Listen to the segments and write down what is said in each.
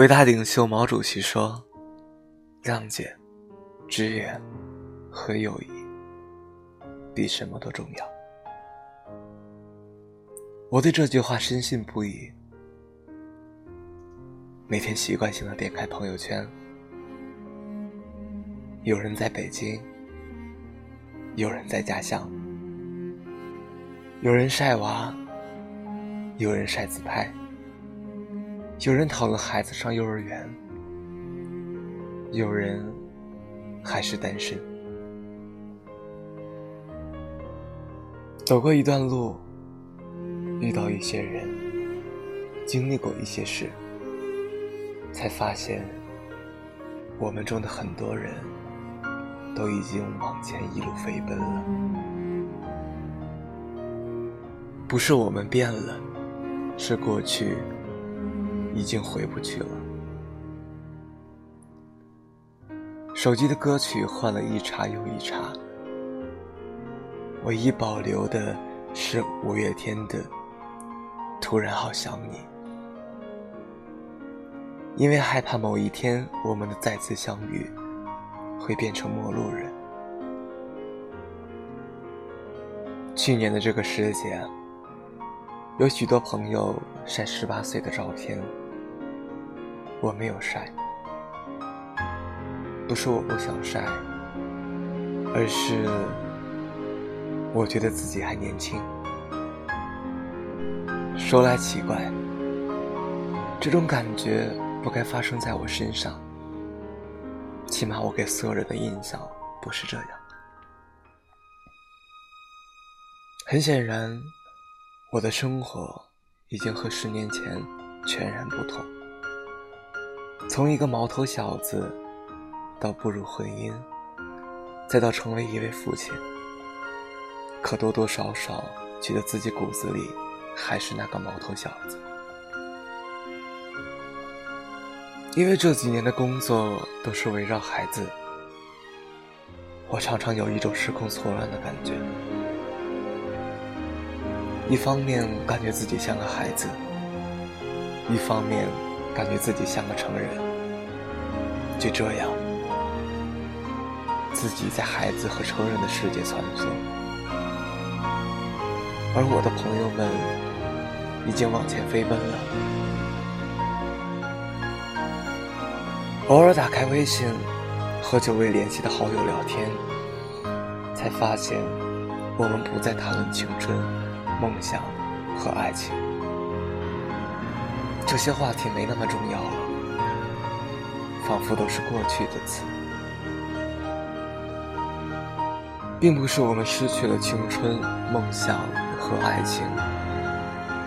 伟大领袖毛主席说：“谅解、支援和友谊比什么都重要。”我对这句话深信不疑。每天习惯性的点开朋友圈，有人在北京，有人在家乡，有人晒娃，有人晒自拍。有人讨论孩子上幼儿园，有人还是单身。走过一段路，遇到一些人，经历过一些事，才发现，我们中的很多人都已经往前一路飞奔了。不是我们变了，是过去。已经回不去了。手机的歌曲换了一茬又一茬，唯一保留的是五月天的《突然好想你》，因为害怕某一天我们的再次相遇会变成陌路人。去年的这个时节，有许多朋友晒十八岁的照片。我没有晒，不是我不想晒，而是我觉得自己还年轻。说来奇怪，这种感觉不该发生在我身上，起码我给所有人的印象不是这样。很显然，我的生活已经和十年前全然不同。从一个毛头小子，到步入婚姻，再到成为一位父亲，可多多少少觉得自己骨子里还是那个毛头小子。因为这几年的工作都是围绕孩子，我常常有一种失控错乱的感觉。一方面感觉自己像个孩子，一方面。感觉自己像个成人，就这样，自己在孩子和成人的世界穿梭，而我的朋友们已经往前飞奔了。偶尔打开微信，和久未联系的好友聊天，才发现，我们不再谈论青春、梦想和爱情。这些话题没那么重要了，仿佛都是过去的词。并不是我们失去了青春、梦想和爱情，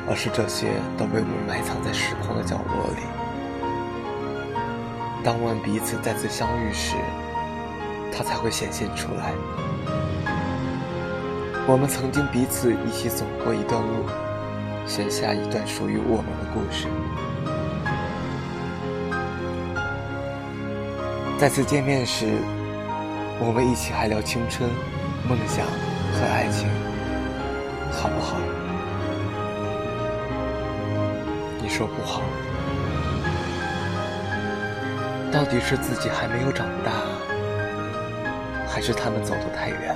而是这些都被我们埋藏在时空的角落里。当我们彼此再次相遇时，它才会显现出来。我们曾经彼此一起走过一段路。写下一段属于我们的故事。再次见面时，我们一起还聊青春、梦想和爱情，好不好？你说不好。到底是自己还没有长大，还是他们走得太远？